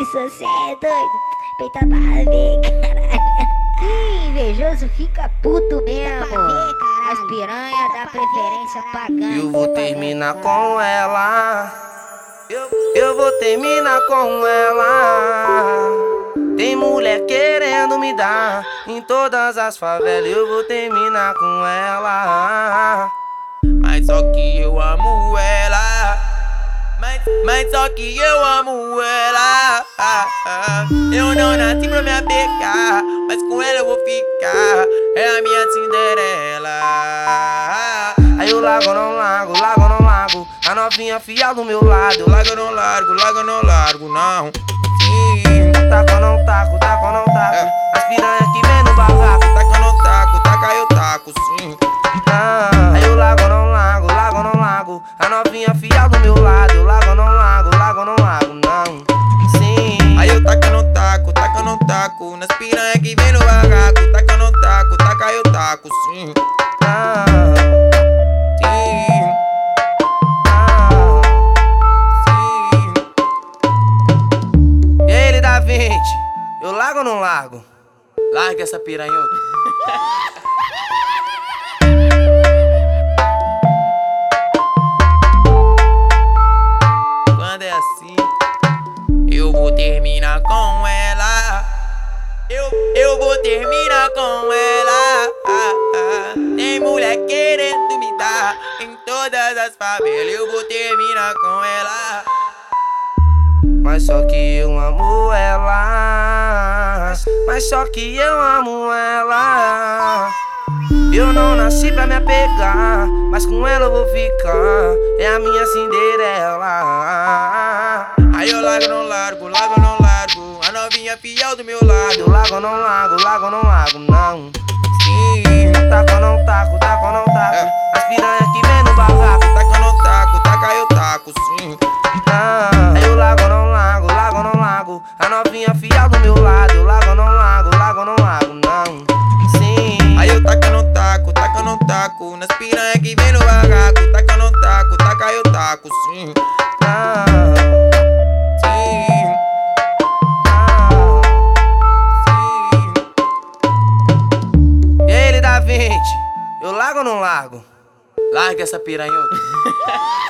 que você é doido. Peita pra ver, caralho. Ih, invejoso fica puto mesmo. As piranha dá preferência pra gangue. Eu vou terminar com ela. Eu, eu vou terminar com ela. Tem mulher querendo me dar em todas as favelas. Eu vou terminar com ela. Mas só que eu amo ela. Mas, só que eu amo ela. Eu não nasci pra me apegar. Mas com ela eu vou ficar. É a minha Cinderela. Aí eu largo, não largo, largo, não largo. A novinha fiel do meu lado. Eu largo, não largo, largo, não largo, não. Sim, taco, não taco, taco, não taco. As piranha do meu lado. Eu largo, não largo, largo, não largo, não. Sim. Aí eu taca, não taco, taca, não taco. Nas piranha que vem no barraco. Taca, não taco, taca, eu taco, sim. Ah, sim. Ah, sim. E ele dá 20. Eu largo ou não largo? Larga essa piranhota. vou terminar com ela. Eu, eu vou terminar com ela. Ah, ah. Tem mulher querendo me dar em todas as favelas. Eu vou terminar com ela. Mas só que eu amo ela. Mas só que eu amo ela. Eu não nasci pra me apegar, mas com ela eu vou ficar. É a minha Cinderela. Novinha fiel do meu lado. Eu largo, não largo, largo, não largo, não. Sim, taco, não taco, taco, não taco. As piranha que vem no barraco. Taca, não taco, taca, eu taco, sim. Ah, aí eu largo, não largo, largo, não largo. A novinha fiel do meu lado. Eu largo, não largo, largo, não largo, não. Sim. Aí eu taca, não taco, taca, não taco. Nas piranha que vem no barraco. Taca, não taco, taca, eu taco, sim. Largo ou não largo? Larga essa piranhota.